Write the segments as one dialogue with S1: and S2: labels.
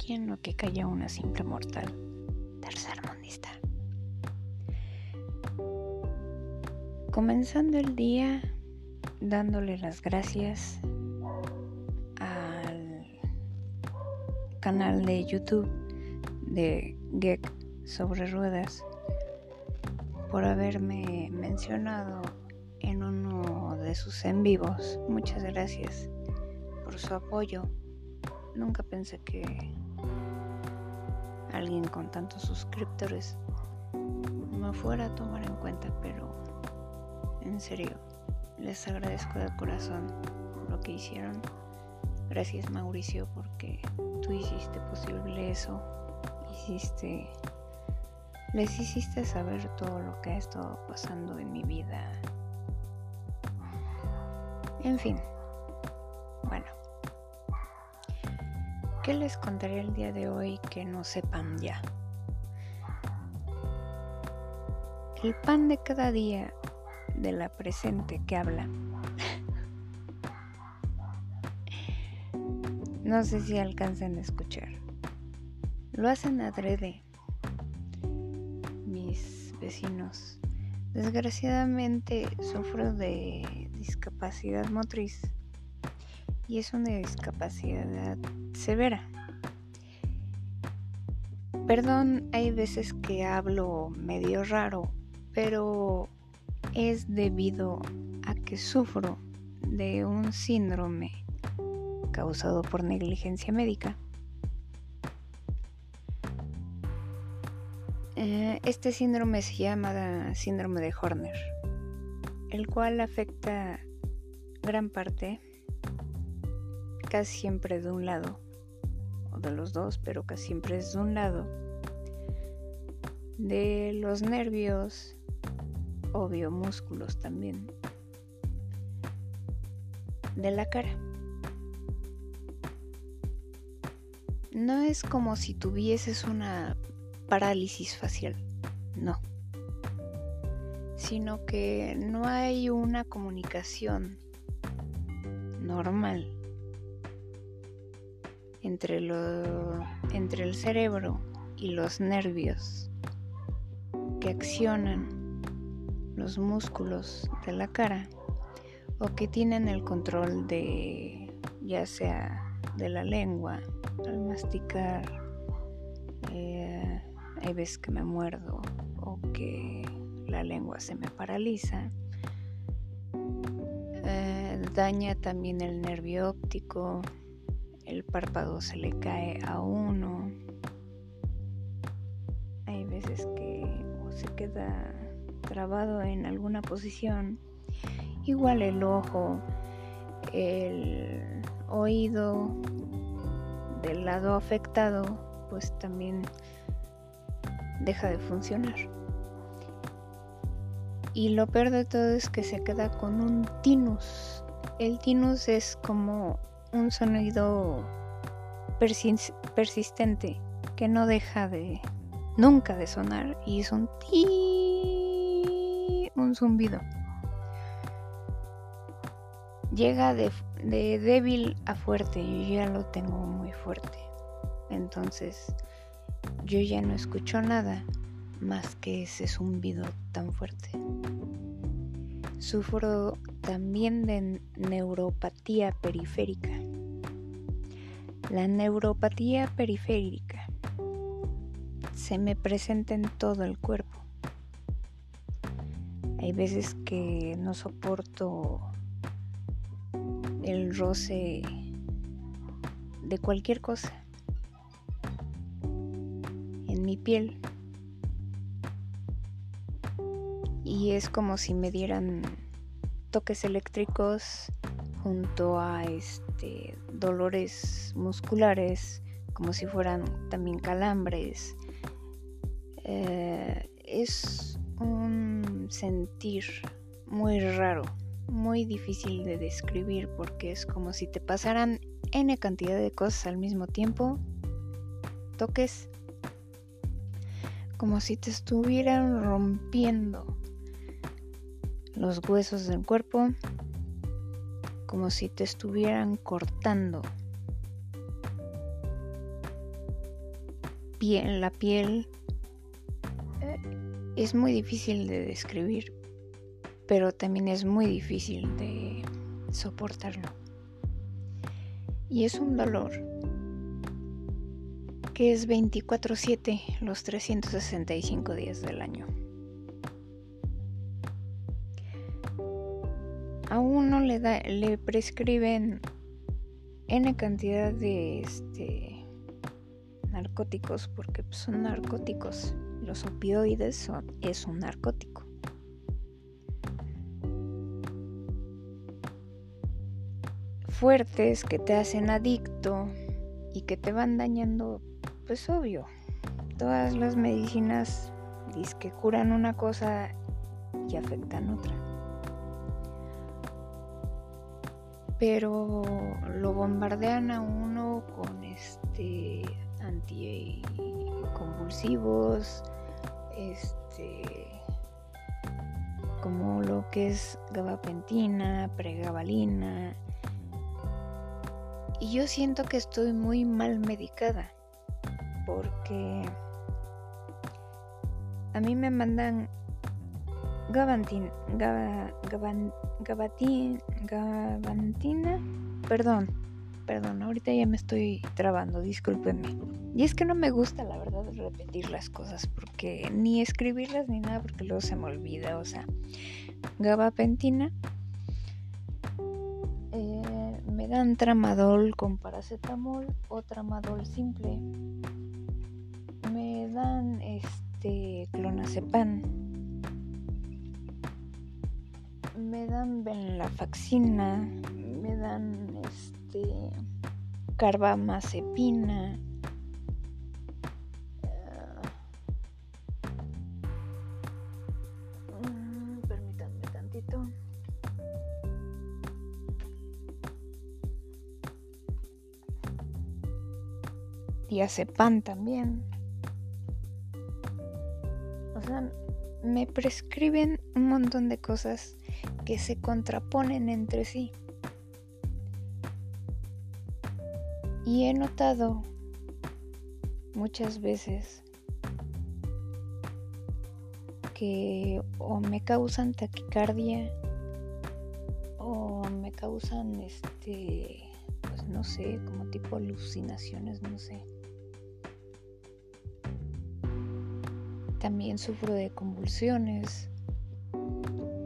S1: aquí en lo que calla una simple mortal tercermundista. Comenzando el día dándole las gracias al canal de YouTube de Gek sobre ruedas por haberme mencionado en uno de sus en vivos. Muchas gracias por su apoyo. Nunca pensé que alguien con tantos suscriptores me fuera a tomar en cuenta, pero en serio, les agradezco de corazón lo que hicieron. Gracias Mauricio porque tú hiciste posible eso. Hiciste les hiciste saber todo lo que ha estado pasando en mi vida. En fin. Bueno. ¿Qué les contaré el día de hoy que no sepan ya? El pan de cada día de la presente que habla. no sé si alcanzan a escuchar. Lo hacen adrede mis vecinos. Desgraciadamente sufro de discapacidad motriz y es una discapacidad severa. Perdón, hay veces que hablo medio raro, pero es debido a que sufro de un síndrome causado por negligencia médica. Eh, este síndrome se llama síndrome de Horner, el cual afecta gran parte, casi siempre de un lado, o de los dos, pero casi siempre es de un lado, de los nervios, obvio músculos también, de la cara. No es como si tuvieses una parálisis facial, no. Sino que no hay una comunicación normal entre, entre el cerebro y los nervios que accionan los músculos de la cara o que tienen el control de ya sea de la lengua al masticar eh, hay veces que me muerdo o que la lengua se me paraliza. Eh, daña también el nervio óptico, el párpado se le cae a uno. Hay veces que se queda trabado en alguna posición. Igual el ojo, el oído del lado afectado, pues también deja de funcionar. Y lo peor de todo es que se queda con un tinus. El tinus es como un sonido persistente que no deja de nunca de sonar y es un ti un zumbido. Llega de, de débil a fuerte, yo ya lo tengo muy fuerte. Entonces, yo ya no escucho nada más que ese zumbido tan fuerte. Sufro también de neuropatía periférica. La neuropatía periférica se me presenta en todo el cuerpo. Hay veces que no soporto el roce de cualquier cosa mi piel. Y es como si me dieran toques eléctricos junto a este dolores musculares, como si fueran también calambres. Eh, es un sentir muy raro, muy difícil de describir porque es como si te pasaran n cantidad de cosas al mismo tiempo, toques. Como si te estuvieran rompiendo los huesos del cuerpo, como si te estuvieran cortando la piel eh, es muy difícil de describir, pero también es muy difícil de soportarlo. Y es un dolor que es 24/7 los 365 días del año. A uno le, prescriben N cantidad de este, narcóticos porque son narcóticos. Los opioides son, es un narcótico. Fuertes que te hacen adicto y que te van dañando pues obvio, todas las medicinas que curan una cosa y afectan otra. Pero lo bombardean a uno con este anticonvulsivos, este como lo que es gabapentina, pregabalina. Y yo siento que estoy muy mal medicada porque a mí me mandan gabantin, gabatin, gabantina, perdón, perdón, ahorita ya me estoy trabando, discúlpenme. Y es que no me gusta, la verdad, repetir las cosas, porque ni escribirlas ni nada, porque luego se me olvida, o sea, gabapentina. Eh, me dan tramadol con paracetamol o tramadol simple me dan este clonazepam me dan venlafaxina me dan este carbamazepina uh, permítanme tantito. Diazepam también. O sea, me prescriben un montón de cosas que se contraponen entre sí. Y he notado muchas veces que o me causan taquicardia o me causan este pues no sé, como tipo alucinaciones, no sé. También sufro de convulsiones,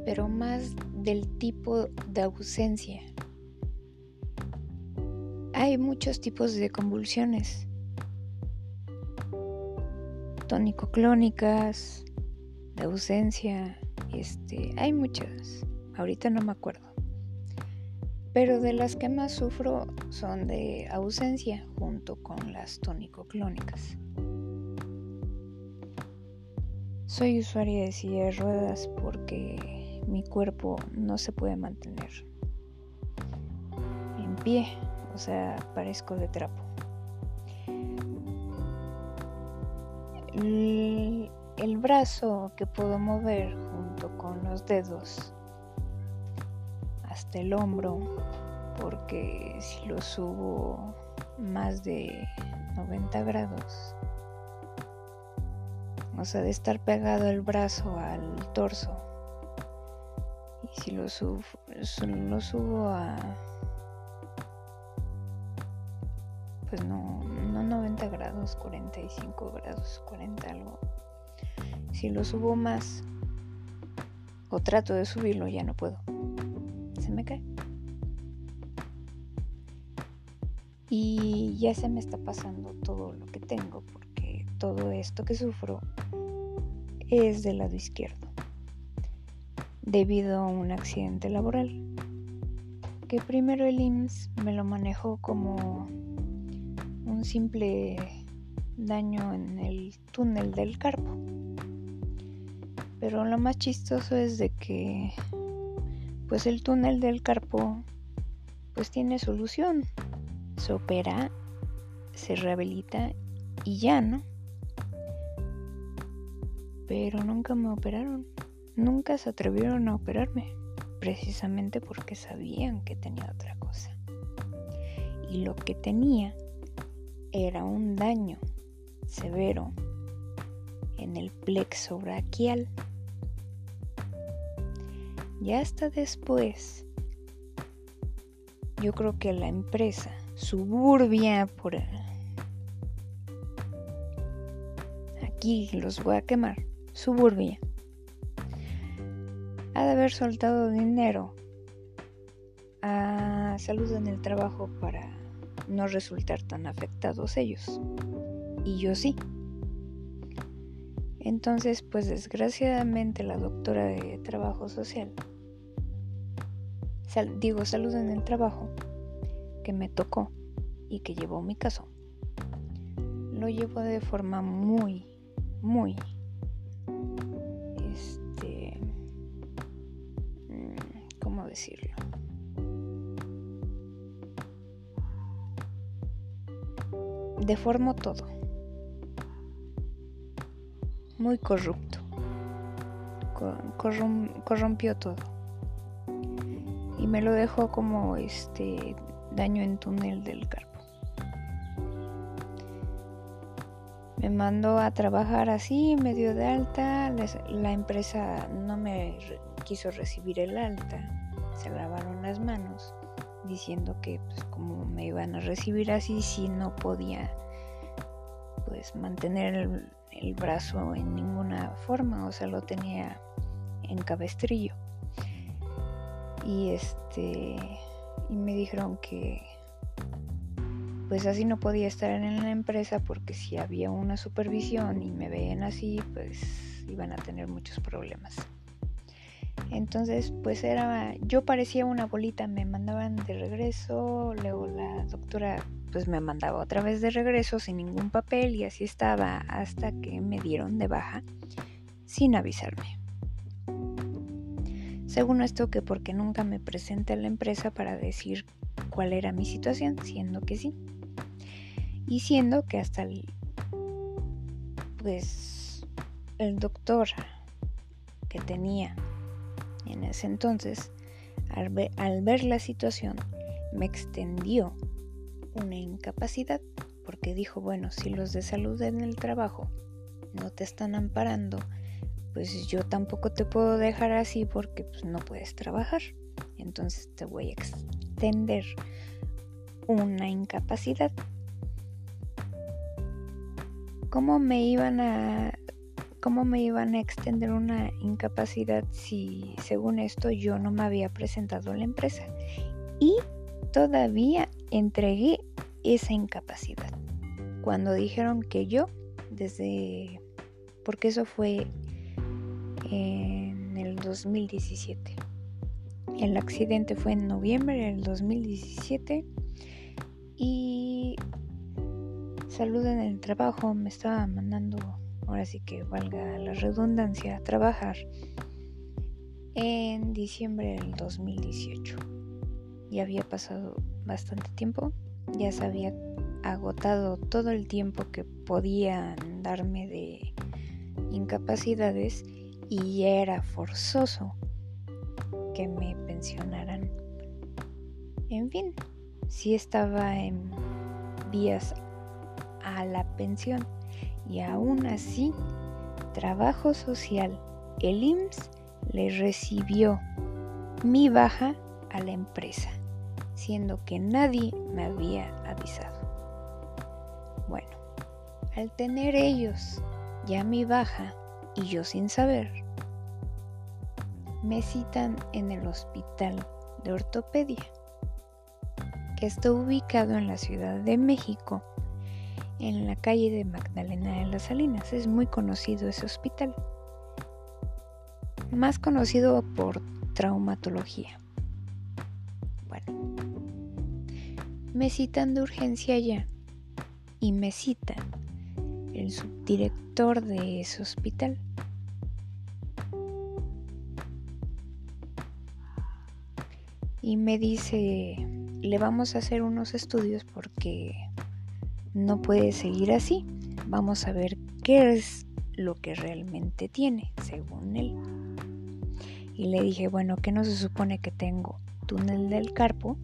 S1: pero más del tipo de ausencia. Hay muchos tipos de convulsiones. Tónico-clónicas, de ausencia, este, hay muchas. Ahorita no me acuerdo. Pero de las que más sufro son de ausencia junto con las tónico-clónicas. Soy usuaria de silla de ruedas porque mi cuerpo no se puede mantener en pie, o sea, parezco de trapo. El, brazo que puedo mover junto con los dedos hasta el hombro, porque si lo subo más de 90 grados o sea, de estar pegado el brazo al torso. Y si lo subo, lo subo a... Pues no, no 90 grados, 45 grados, 40 algo. Si lo subo más o trato de subirlo, ya no puedo. Se me cae. Y ya se me está pasando todo lo que tengo porque todo esto que sufro es del lado izquierdo, debido a un accidente laboral, que primero el IMSS me lo manejó como un simple daño en el túnel del carpo. Pero lo más chistoso es de que pues el túnel del carpo pues tiene solución. Se opera, se rehabilita y ya, ¿no? pero nunca me operaron. Nunca se atrevieron a operarme, precisamente porque sabían que tenía otra cosa. Y lo que tenía era un daño severo en el plexo braquial. Ya hasta después, yo creo que la empresa Suburbia por aquí los voy a quemar. Suburbia de haber soltado dinero a salud en el trabajo para no resultar tan afectados ellos. Y yo sí. Entonces, pues desgraciadamente la doctora de trabajo social, digo salud en el trabajo, que me tocó y que llevó mi caso, lo llevó de forma muy, muy, decirlo? Deformó todo muy corrupto. corrompió todo. Y me lo dejó como este daño en túnel del carpo. Me mandó a trabajar así, medio de alta. la empresa no me quiso recibir el alta. Se lavaron las manos diciendo que pues como me iban a recibir así si no podía pues mantener el, el brazo en ninguna forma, o sea, lo tenía en cabestrillo. Y este y me dijeron que pues así no podía estar en la empresa porque si había una supervisión y me veían así, pues iban a tener muchos problemas. Entonces, pues era, yo parecía una bolita, me mandaban de regreso, luego la doctora pues me mandaba otra vez de regreso sin ningún papel y así estaba hasta que me dieron de baja sin avisarme. Según esto que porque nunca me presenté a la empresa para decir cuál era mi situación, siendo que sí. Y siendo que hasta el pues el doctor que tenía en ese entonces, al ver la situación, me extendió una incapacidad porque dijo, bueno, si los de salud en el trabajo no te están amparando, pues yo tampoco te puedo dejar así porque pues, no puedes trabajar. Entonces te voy a extender una incapacidad. ¿Cómo me iban a cómo me iban a extender una incapacidad si según esto yo no me había presentado a la empresa? Y todavía entregué esa incapacidad. Cuando dijeron que yo, desde, porque eso fue en el 2017. El accidente fue en noviembre del 2017 y salud en el trabajo me estaba mandando, ahora sí que valga la redundancia, trabajar en diciembre del 2018 ya había pasado bastante tiempo, ya se había agotado todo el tiempo que podían darme de incapacidades y ya era forzoso que me pensionaran. En fin, sí estaba en vías a la pensión y aún así, Trabajo Social, el IMSS, le recibió mi baja a la empresa siendo que nadie me había avisado. Bueno, al tener ellos ya mi baja y yo sin saber, me citan en el hospital de ortopedia, que está ubicado en la Ciudad de México, en la calle de Magdalena de las Salinas. Es muy conocido ese hospital, más conocido por traumatología. me citan de urgencia ya y me cita el subdirector de ese hospital. Y me dice, le vamos a hacer unos estudios porque no puede seguir así. Vamos a ver qué es lo que realmente tiene, según él. Y le dije, bueno, ¿qué no se supone que tengo? Túnel del carpo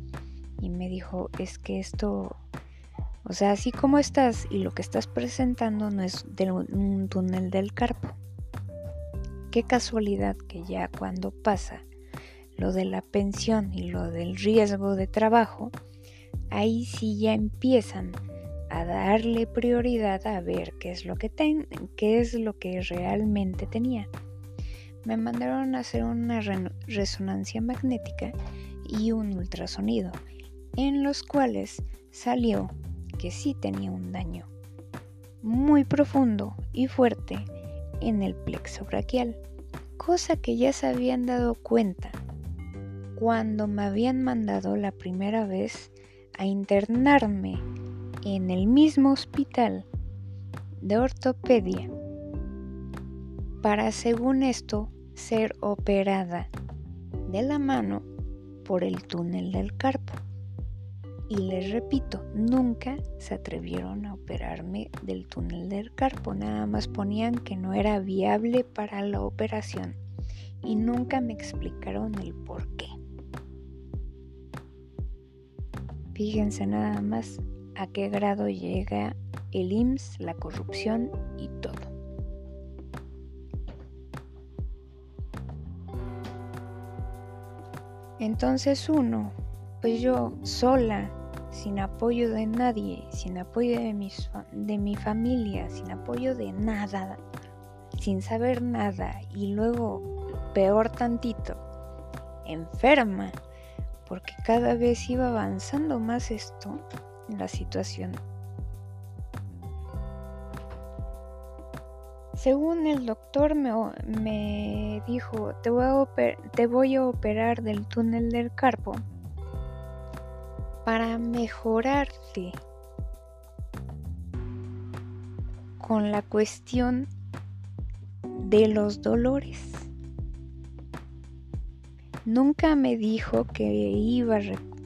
S1: y me dijo, es que esto, O sea, así como estás y lo que estás presentando no es un túnel del carpo. Qué casualidad que ya cuando pasa lo de la pensión y lo del riesgo de trabajo, ahí sí ya empiezan a darle prioridad a ver qué es lo que ten, qué es lo que realmente tenía. Me mandaron a hacer una resonancia magnética y un ultrasonido, en los cuales salió que sí tenía un daño muy profundo y fuerte en el plexo braquial, cosa que ya se habían dado cuenta cuando me habían mandado la primera vez a internarme en el mismo hospital de ortopedia para, según esto, ser operada de la mano por el túnel del carpo. Y les repito, nunca se atrevieron a operarme del túnel del carpo, nada más ponían que no era viable para la operación y nunca me explicaron el por qué. Fíjense nada más a qué grado llega el IMSS, la corrupción y todo. Entonces uno, pues yo sola, sin apoyo de nadie, sin apoyo de, de mi familia, sin apoyo de nada, sin saber nada y luego, peor tantito, enferma, porque cada vez iba avanzando más esto, la situación. Según el doctor me, dijo, te voy, a te voy a operar del túnel del carpo para mejorarte con la cuestión de los dolores. Nunca me dijo que iba a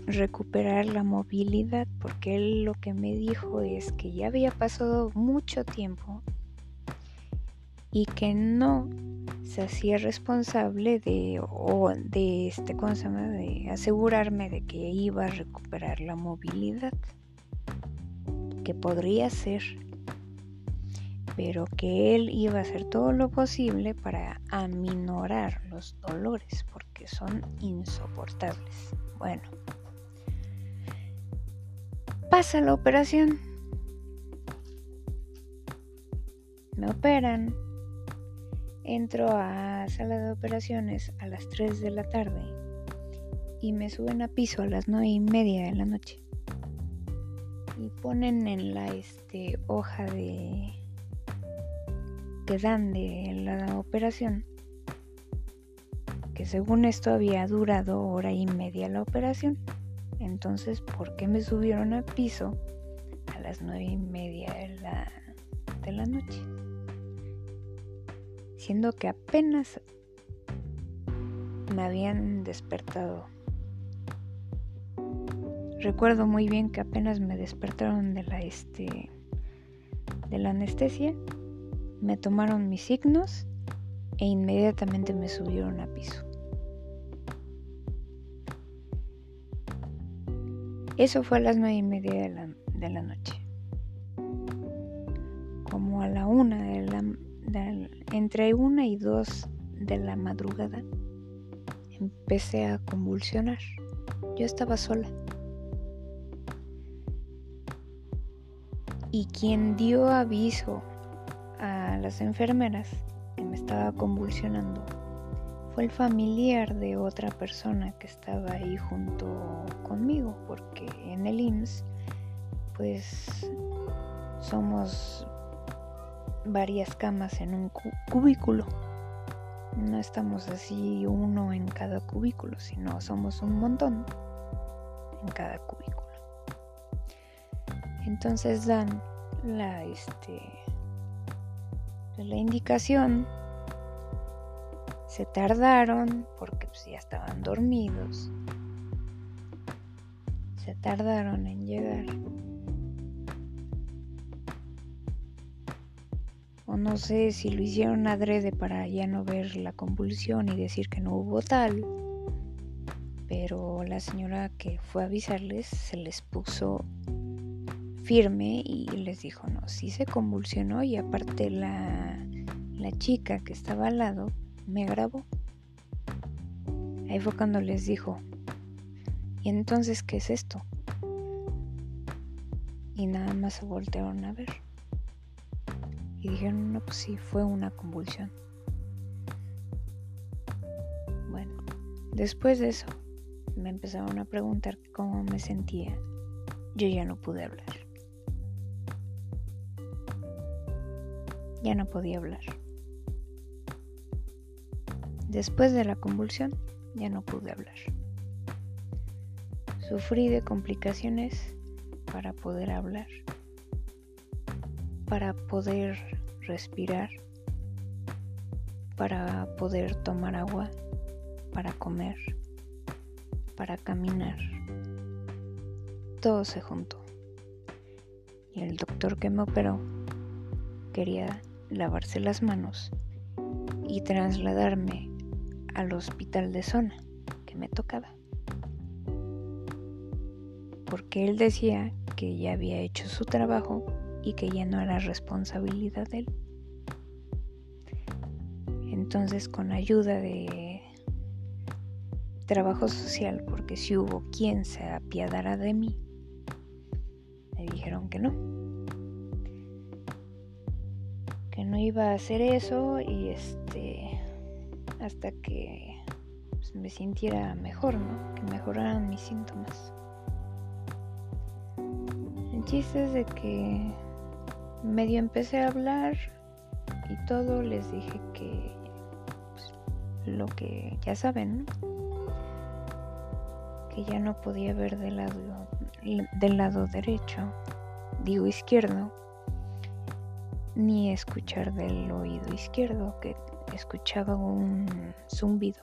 S1: recuperar la movilidad porque él lo que me dijo es que ya había pasado mucho tiempo y que no se hacía responsable de o de este ¿cómo se llama? de asegurarme de que iba a recuperar la movilidad que podría ser pero que él iba a hacer todo lo posible para aminorar los dolores porque son insoportables bueno pasa la operación. Me operan. Entro a sala de operaciones a las 3 de la tarde y me suben a piso a las 9 y media de la noche. Y ponen en la este, hoja de que dan de la operación que según esto había durado hora y media la operación. Entonces, ¿por qué me subieron al piso a las nueve y media de la, de la noche? Siendo que apenas me habían despertado. Recuerdo muy bien que apenas me despertaron de la este de la anestesia, me tomaron mis signos e inmediatamente me subieron a piso. Eso fue a las nueve y media de la, noche. Como a la una de la, entre una y dos de la madrugada empecé a convulsionar. Yo estaba sola. Y quien dio aviso a las enfermeras que me estaba convulsionando fue el familiar de otra persona que estaba ahí junto conmigo, porque en el IMSS pues somos varias camas en un cubículo. No estamos así uno en cada cubículo, sino somos un montón en cada cubículo. Entonces dan la este la indicación se tardaron porque pues, ya estaban dormidos. Se tardaron en llegar. O no sé si lo hicieron adrede para ya no ver la convulsión y decir que no hubo tal. Pero la señora que fue a avisarles se les puso firme y les dijo, no, sí se convulsionó y aparte la, la chica que estaba al lado me grabó. Ahí fue cuando les dijo, ¿y entonces qué es esto? Y nada más se voltearon a ver. Y dijeron, no, pues sí, fue una convulsión. Bueno, después de eso, me empezaron a preguntar cómo me sentía. Yo ya no pude hablar. Ya no podía hablar. Después de la convulsión, ya no pude hablar. Sufrí de complicaciones para poder hablar, para poder respirar, para poder tomar agua, para comer, para caminar. Todo se juntó. Y el doctor que me operó quería lavarse las manos y trasladarme al hospital de zona que me tocaba. Porque él decía que ya había hecho su trabajo y que ya no era responsabilidad de él. Entonces con ayuda de trabajo social, porque si hubo quien se apiadara de mí, me dijeron que no. Que no iba a hacer eso y este hasta que pues, me sintiera mejor, ¿no? Que mejoraran mis síntomas. El chiste es de que medio empecé a hablar y todo les dije que pues, lo que ya saben, que ya no podía ver del lado, del lado derecho, digo izquierdo, ni escuchar del oído izquierdo, que escuchaba un zumbido.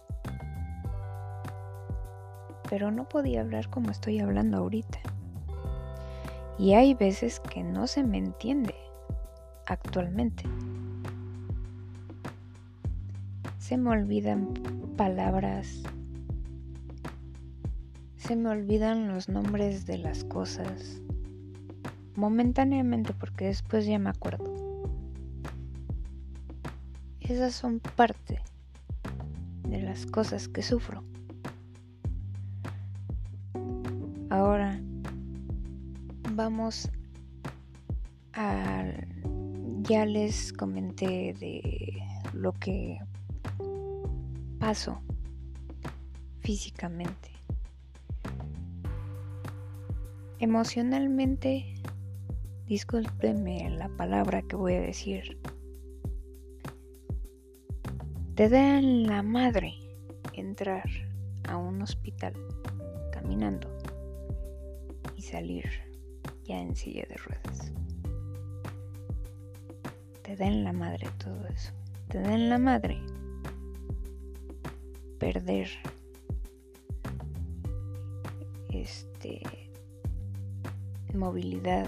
S1: Pero no podía hablar como estoy hablando ahorita. Y hay veces que no se me entiende actualmente. Se me olvidan palabras. Se me olvidan los nombres de las cosas. Momentáneamente porque después ya me acuerdo. Esas son parte de las cosas que sufro. Ahora vamos a... Ya les comenté de lo que paso físicamente. Emocionalmente, discúlpeme la palabra que voy a decir, te da la madre entrar a un hospital caminando y salir ya en silla de ruedas. Te da la madre todo eso. Te da la madre perder este movilidad,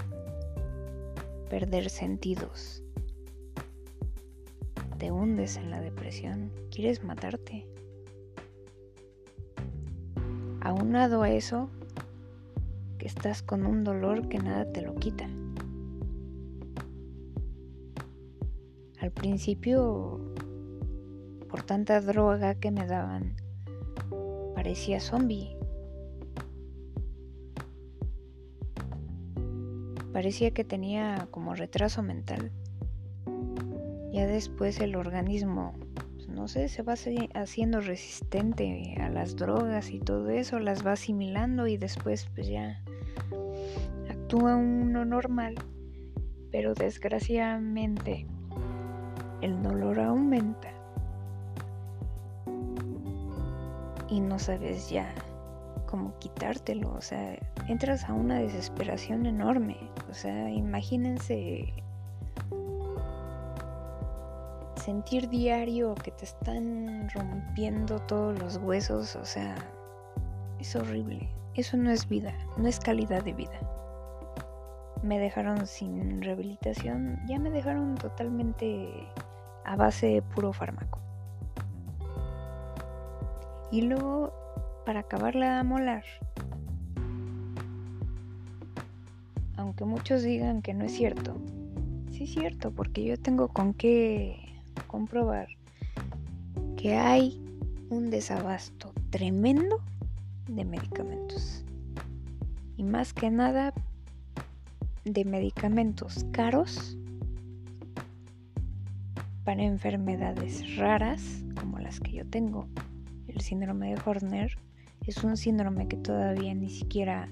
S1: perder sentidos, te hundes en la depresión, quieres matarte. Aunado a eso, que estás con un dolor que nada te lo quita. Al principio, por tanta droga que me daban, parecía zombie. Parecía que tenía como retraso mental. Ya después el organismo, pues, no sé, se va haciendo resistente a las drogas y todo eso, las va asimilando y después pues ya actúa uno normal. Pero desgraciadamente el dolor aumenta y no sabes ya cómo quitártelo, o sea, entras a una desesperación enorme, o sea, imagínense sentir diario que te están rompiendo todos los huesos, o sea, es horrible. Eso no es vida, no es calidad de vida. Me dejaron sin rehabilitación, ya me dejaron totalmente a base de puro fármaco. Y luego, para acabarla de molar, aunque muchos digan que no es cierto, sí es cierto, porque yo tengo con qué comprobar que hay un desabasto tremendo de medicamentos. Y más que nada de medicamentos caros para enfermedades raras como las que yo tengo. El síndrome de Horner es un síndrome que todavía ni siquiera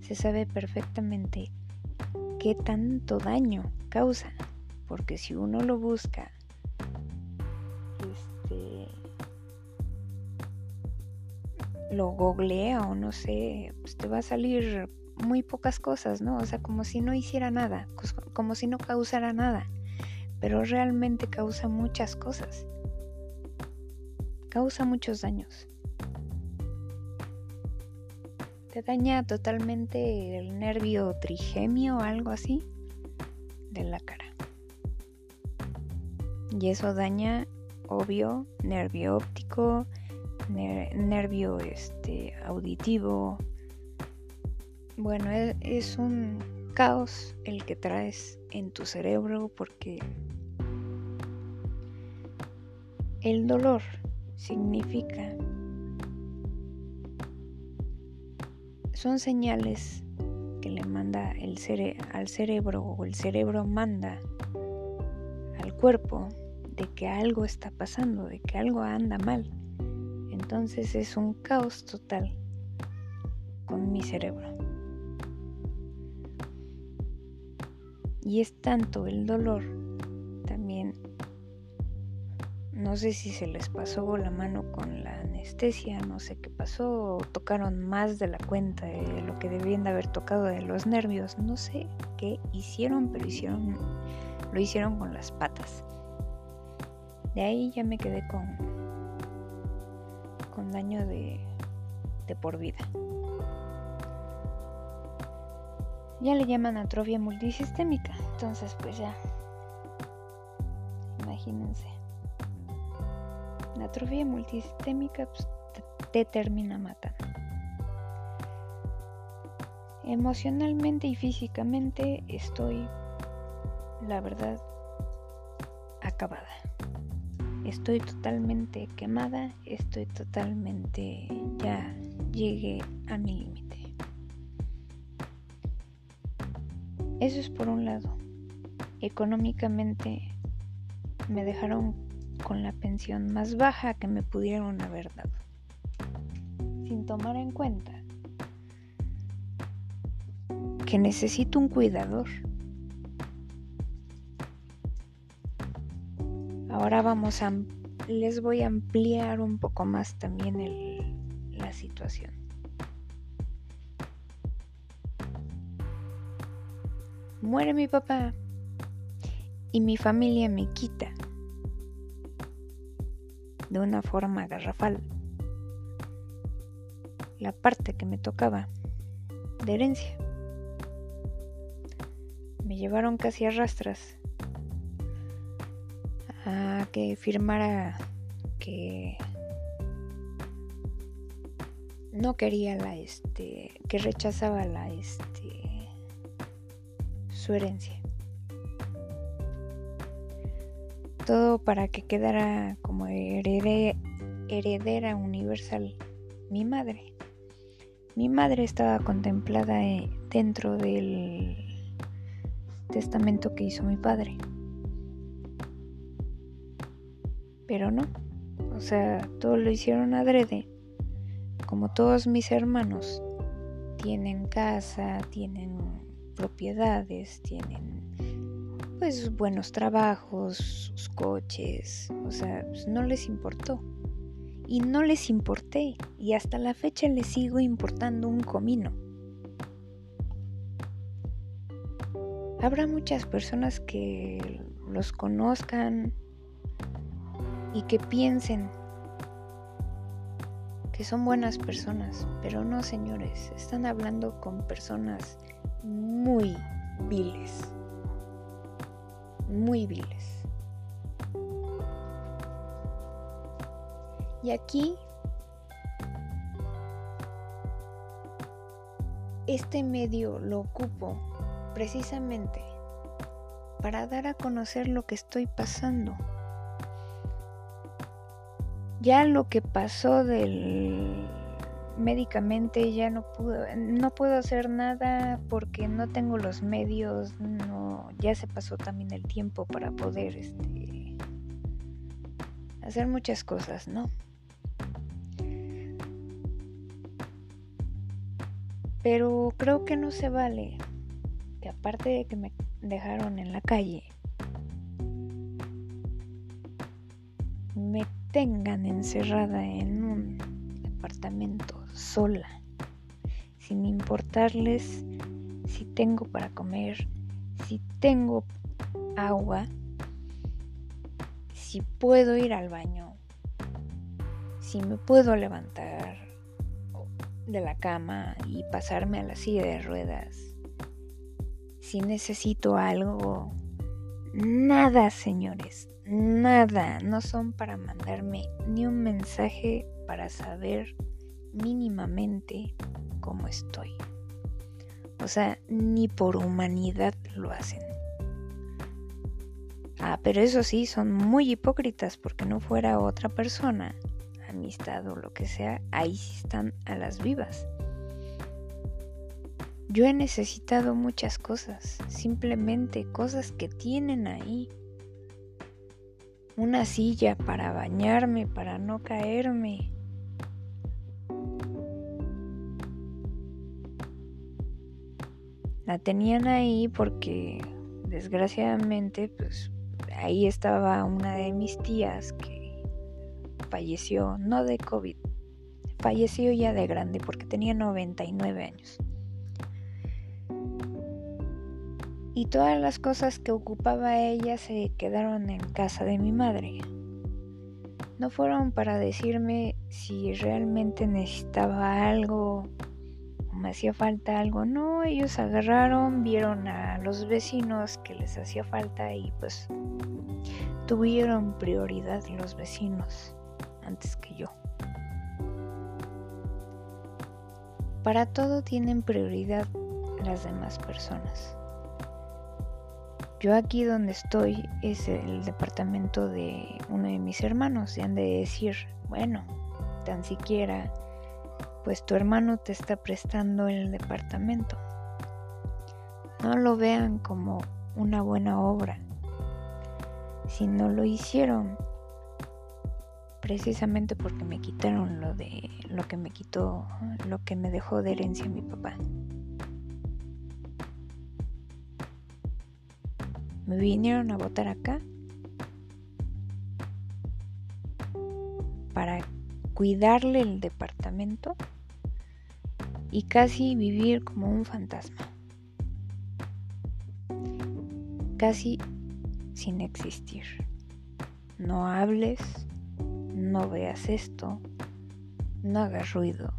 S1: se sabe perfectamente qué tanto daño causa, porque si uno lo busca, lo googlea o no sé, pues te va a salir muy pocas cosas, ¿no? O sea, como si no hiciera nada, como si no causara nada, pero realmente causa muchas cosas, causa muchos daños daña totalmente el nervio trigemio o algo así de la cara. Y eso daña, obvio, nervio óptico, nervio este, auditivo. Bueno, es, es un caos el que traes en tu cerebro porque el dolor significa son señales que le manda el al cerebro o el cerebro manda al cuerpo de que algo está pasando, de que algo anda mal. Entonces es un caos total con mi cerebro. Y es tanto el dolor también no sé si se les pasó la mano con la anestesia, no sé qué pasó, o tocaron más de la cuenta de lo que debían de haber tocado de los nervios, no sé qué hicieron, pero hicieron, lo hicieron con las patas. De ahí ya me quedé con, con daño de, de por vida. Ya le llaman atrofia multisistémica, entonces pues ya, imagínense la atrofia multisistémica pues, te, termina matando. Emocionalmente y físicamente estoy, la verdad, acabada. Estoy totalmente quemada, estoy totalmente, ya llegué a mi límite. Eso es por un lado. Económicamente me dejaron con la pensión más baja que me pudieron haber dado, sin tomar en cuenta que necesito un cuidador. Ahora vamos a les voy a ampliar un poco más también la situación. Muere mi papá y mi familia me quita de una forma garrafal la parte que me tocaba de herencia. Me llevaron casi a rastras a que firmara que no quería la este que rechazaba la este su herencia todo para que quedara como heredera universal mi madre. Mi madre estaba contemplada eh, dentro del testamento que hizo mi padre. Pero no, o sea, todo lo hicieron adrede. Como todos mis hermanos tienen casa, tienen propiedades, tienen pues buenos trabajos, sus coches, o sea, pues, no les importó. Y no les importé, y hasta la fecha les sigo importando un comino. Habrá muchas personas que los conozcan y que piensen que son buenas personas, pero no señores, están hablando con personas muy viles muy viles. Y aquí este medio lo ocupo precisamente para dar a conocer lo que estoy pasando. Ya lo que pasó del médicamente ya no puedo no puedo hacer nada porque no tengo los medios, no ya se pasó también el tiempo para poder este hacer muchas cosas, ¿no? Pero creo que no se vale que aparte de que me dejaron en la calle, tengan encerrada en un departamento sola, sin importarles si tengo para comer, si tengo agua, si puedo ir al baño, si me puedo levantar de la cama y pasarme a la silla de ruedas. Si necesito algo, nada, señores, nada. No son para mandarme ni un mensaje para saber mínimamente cómo estoy. O sea, ni por humanidad lo hacen. Ah, pero eso sí, son muy hipócritas porque no fuera otra persona amistad o lo que sea, ahí sí están a las vivas. Yo he necesitado muchas cosas, simplemente cosas que tienen ahí. Una silla para bañarme, para no caerme. La tenían ahí porque desgraciadamente pues ahí estaba una de mis tías que falleció, no de COVID, falleció ya de grande porque tenía 99 años. Y todas las cosas que ocupaba ella se quedaron en casa de mi madre. No fueron para decirme si realmente necesitaba algo o me hacía falta algo. No, ellos agarraron, vieron a los vecinos que les hacía falta y pues tuvieron prioridad los vecinos antes que yo. Para todo tienen prioridad las demás personas. Yo aquí donde estoy es el departamento de uno de mis hermanos y han de decir, bueno, tan siquiera, pues tu hermano te está prestando el departamento. No lo vean como una buena obra. Si no lo hicieron precisamente porque me quitaron lo de lo que me quitó, lo que me dejó de herencia mi papá. Me vinieron a votar acá para cuidarle el departamento y casi vivir como un fantasma. Casi sin existir. No hables, no veas esto, no hagas ruido,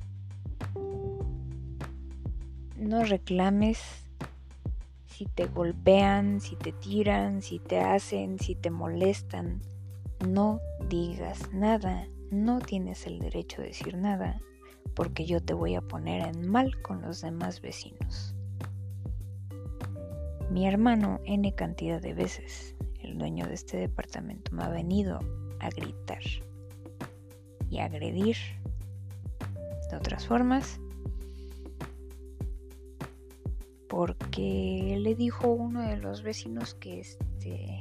S1: no reclames si te golpean, si te tiran, si te hacen, si te molestan, no digas nada, no tienes el derecho de decir nada, porque yo te voy a poner en mal con los demás vecinos. Mi hermano N cantidad de veces, el dueño de este departamento, me ha venido a gritar y agredir de otras formas porque le dijo uno de los vecinos que este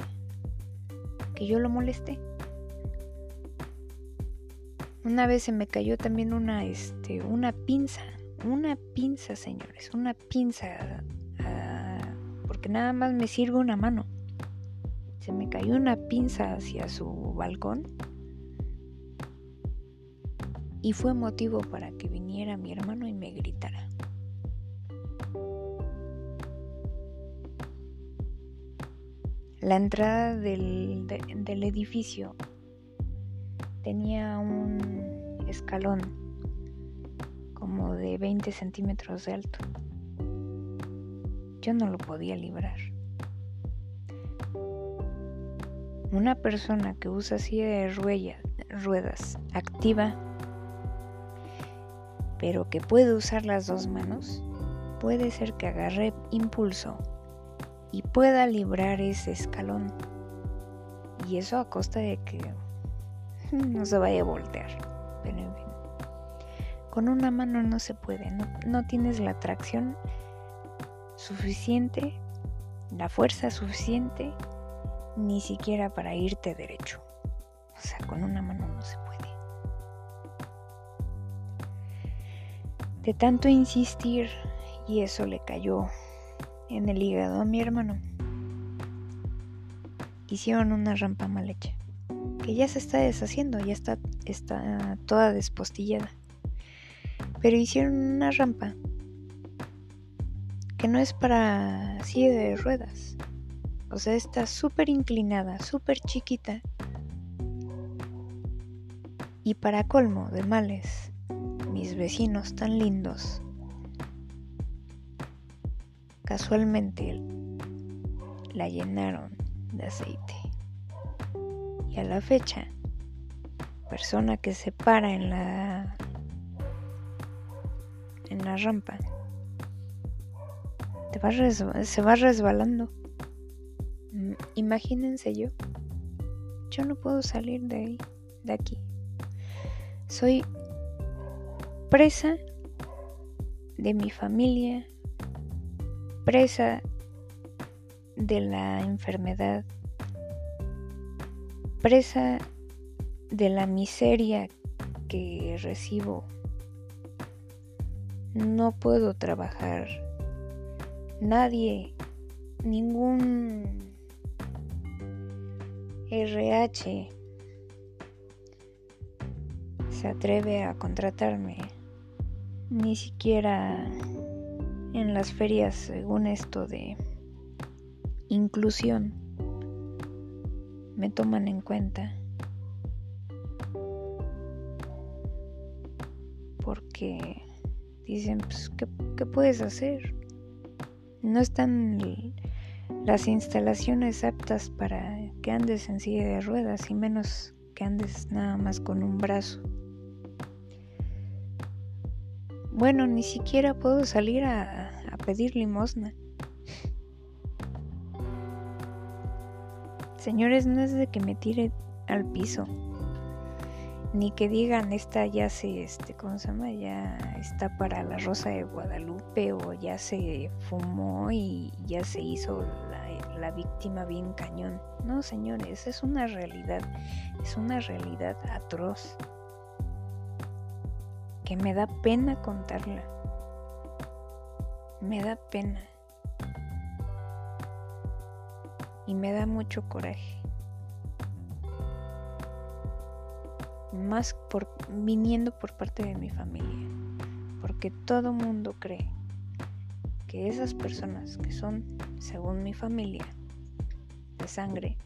S1: que yo lo molesté una vez se me cayó también una este una pinza una pinza señores una pinza ah, porque nada más me sirve una mano se me cayó una pinza hacia su balcón y fue motivo para que viniera mi hermano y me gritara. La entrada del, del edificio tenía un escalón como de 20 centímetros de alto. Yo no lo podía librar. Una persona que usa silla de ruedas activa pero que puede usar las dos manos, puede ser que agarre impulso y pueda librar ese escalón. Y eso a costa de que no se vaya a voltear. Pero en fin. Con una mano no se puede, no, no tienes la tracción suficiente, la fuerza suficiente, ni siquiera para irte derecho. O sea, con una mano no se puede. De tanto insistir, y eso le cayó en el hígado a mi hermano, hicieron una rampa mal hecha, que ya se está deshaciendo, ya está, está toda despostillada. Pero hicieron una rampa que no es para silla de ruedas. O sea, está súper inclinada, súper chiquita. Y para colmo de males, mis vecinos tan lindos, casualmente la llenaron de aceite. Y a la fecha, persona que se para en la en la rampa se va resbalando. Mm, imagínense yo. Yo no puedo salir de ahí, de aquí. Soy presa de mi familia, presa de la enfermedad, presa de la miseria que recibo. No puedo trabajar nadie, ningún RH se atreve a contratarme, ni siquiera en las ferias según esto de inclusión me toman en cuenta. Porque dicen, pues, ¿qué, ¿qué puedes hacer? No están las instalaciones aptas para que andes en silla de ruedas y menos que andes nada más con un brazo. Bueno, ni siquiera puedo salir a, pedir limosna. Señores, no es de que me tire al piso ni que digan esta ya se, este, ¿cómo se llama? Ya está para la Rosa de Guadalupe o ya se fumó y ya se hizo la, la víctima bien cañón. No, señores, es una realidad, es una realidad atroz que me da pena contarla. Me da pena. Y me da mucho coraje. más por viniendo por parte de mi familia, porque todo mundo cree que esas personas que son, según mi familia, de sangre,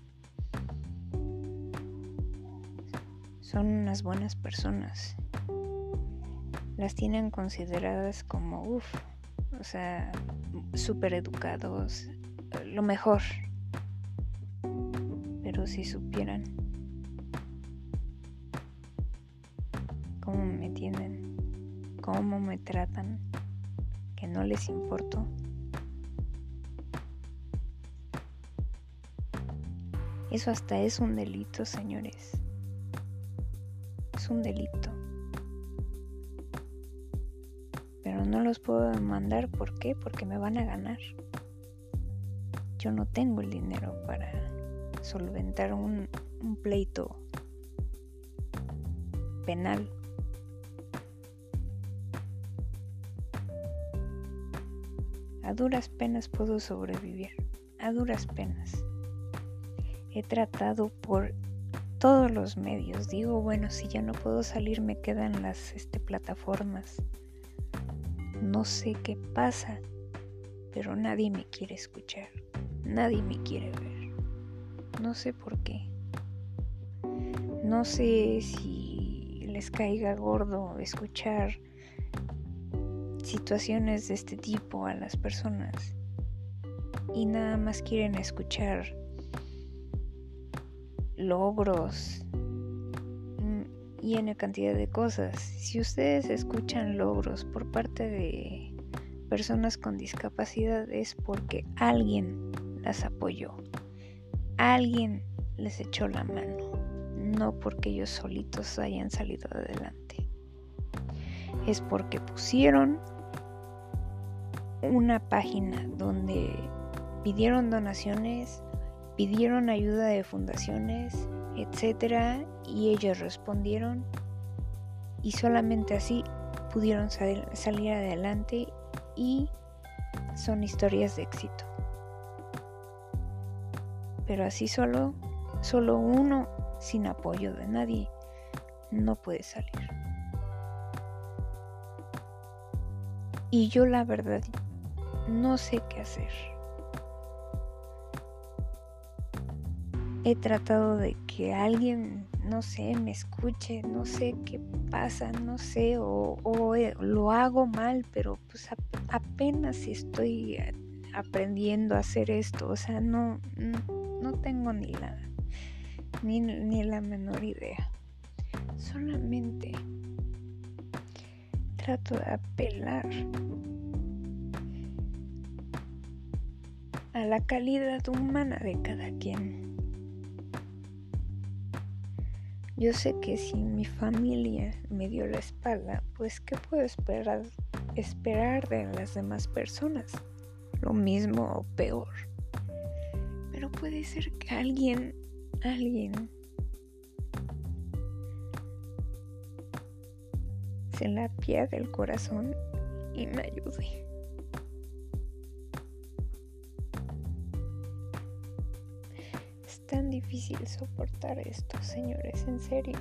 S1: son unas buenas personas. Las tienen consideradas como, uff, o sea, súper educados, lo mejor. Pero si supieran cómo me tienen, cómo me tratan, que no les importo. Eso hasta es un delito, señores. Es un delito. No los puedo demandar, ¿por qué? Porque me van a ganar. Yo no tengo el dinero para solventar un, pleito penal. A duras penas puedo sobrevivir. A duras penas. He tratado por todos los medios. Digo, bueno, si ya no puedo salir, me quedan las este, plataformas. No sé qué pasa, pero nadie me quiere escuchar. Nadie me quiere ver. No sé por qué. No sé si les caiga gordo escuchar situaciones de este tipo a las personas y nada más quieren escuchar logros y en cantidad de cosas. Si ustedes escuchan logros por parte de personas con discapacidad es porque alguien las apoyó. Alguien les echó la mano, no porque ellos solitos hayan salido adelante. Es porque pusieron una página donde pidieron donaciones, pidieron ayuda de fundaciones, etcétera, y ellos respondieron y solamente así pudieron salir adelante y son historias de éxito. Pero así solo, solo uno sin apoyo de nadie no puede salir. Y yo la verdad no sé qué hacer. He tratado de que alguien, no sé, me escuche, no sé qué pasa, no sé, o, eh, lo hago mal, pero pues apenas estoy aprendiendo a hacer esto, o sea, no, no, tengo ni la, ni, ni la menor idea. Solamente trato de apelar a la calidad humana de cada quien. Yo sé que si mi familia me dio la espalda, pues ¿qué puedo esperar, esperar de las demás personas? Lo mismo o peor. Pero puede ser que alguien, alguien se la pierde el corazón y me ayude. Difícil soportar esto, señores, en serio.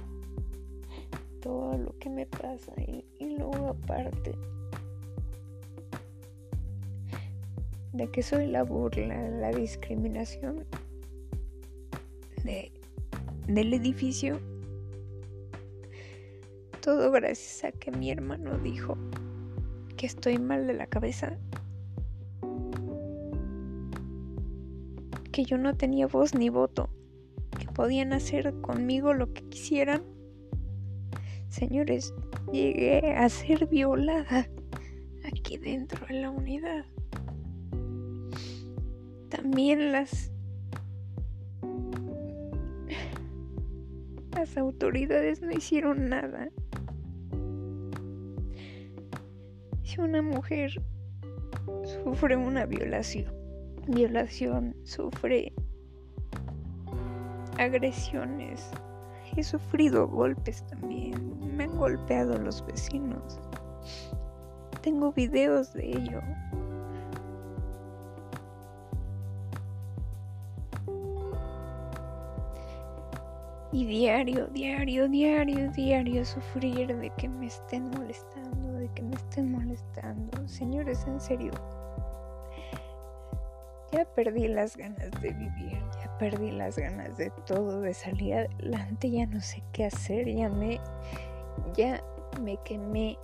S1: Todo lo que me pasa y, luego aparte de que soy la burla, la discriminación de, del edificio. Todo gracias a que mi hermano dijo que estoy mal de la cabeza que yo no tenía voz ni voto, podían hacer conmigo lo que quisieran. Señores, llegué a ser violada aquí dentro de la unidad. También las las autoridades no hicieron nada. Si una mujer sufre una violación, violación, sufre agresiones. He sufrido golpes también. Me han golpeado los vecinos. Tengo videos de ello. Y diario, diario, diario, diario sufrir de que me estén molestando, de que me estén molestando. Señores, en serio, ya perdí las ganas de vivir, perdí las ganas de todo, de salir adelante, ya no sé qué hacer, ya me, ya me quemé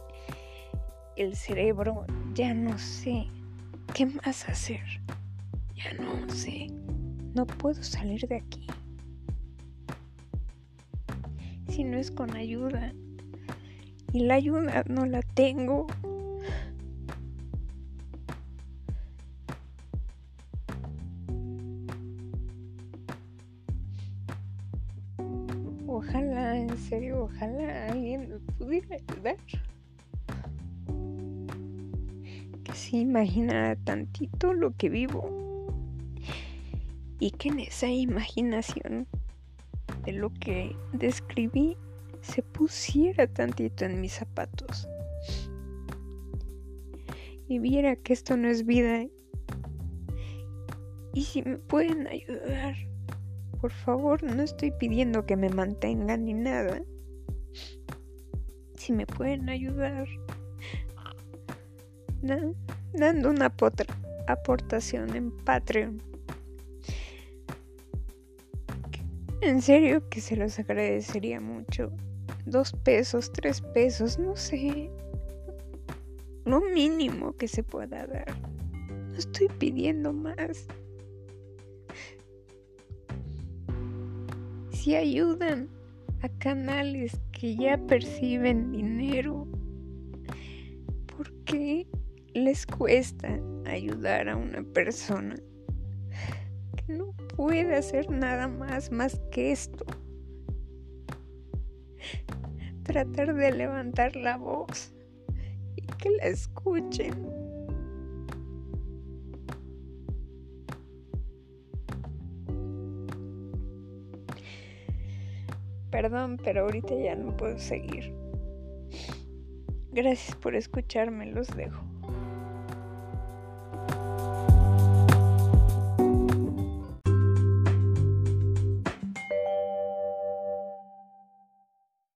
S1: el cerebro, ya no sé qué más hacer, ya no sé, no puedo salir de aquí. Si no es con ayuda, y la ayuda no la tengo. Serio, ojalá alguien me pudiera ayudar. Que se imaginara tantito lo que vivo. Y que en esa imaginación de lo que describí se pusiera tantito en mis zapatos. Y viera que esto no es vida. Y si me pueden ayudar por favor, no estoy pidiendo que me mantengan ni nada. Si me pueden ayudar dando una aportación en Patreon. En serio que se los agradecería mucho. Dos pesos, tres pesos, no sé. Lo mínimo que se pueda dar. No estoy pidiendo más. Si ayudan a canales que ya perciben dinero, ¿por qué les cuesta ayudar a una persona que no puede hacer nada más más que esto. Tratar de levantar la voz y que la escuchen. Perdón, pero ahorita ya no puedo seguir. Gracias por escucharme, los dejo.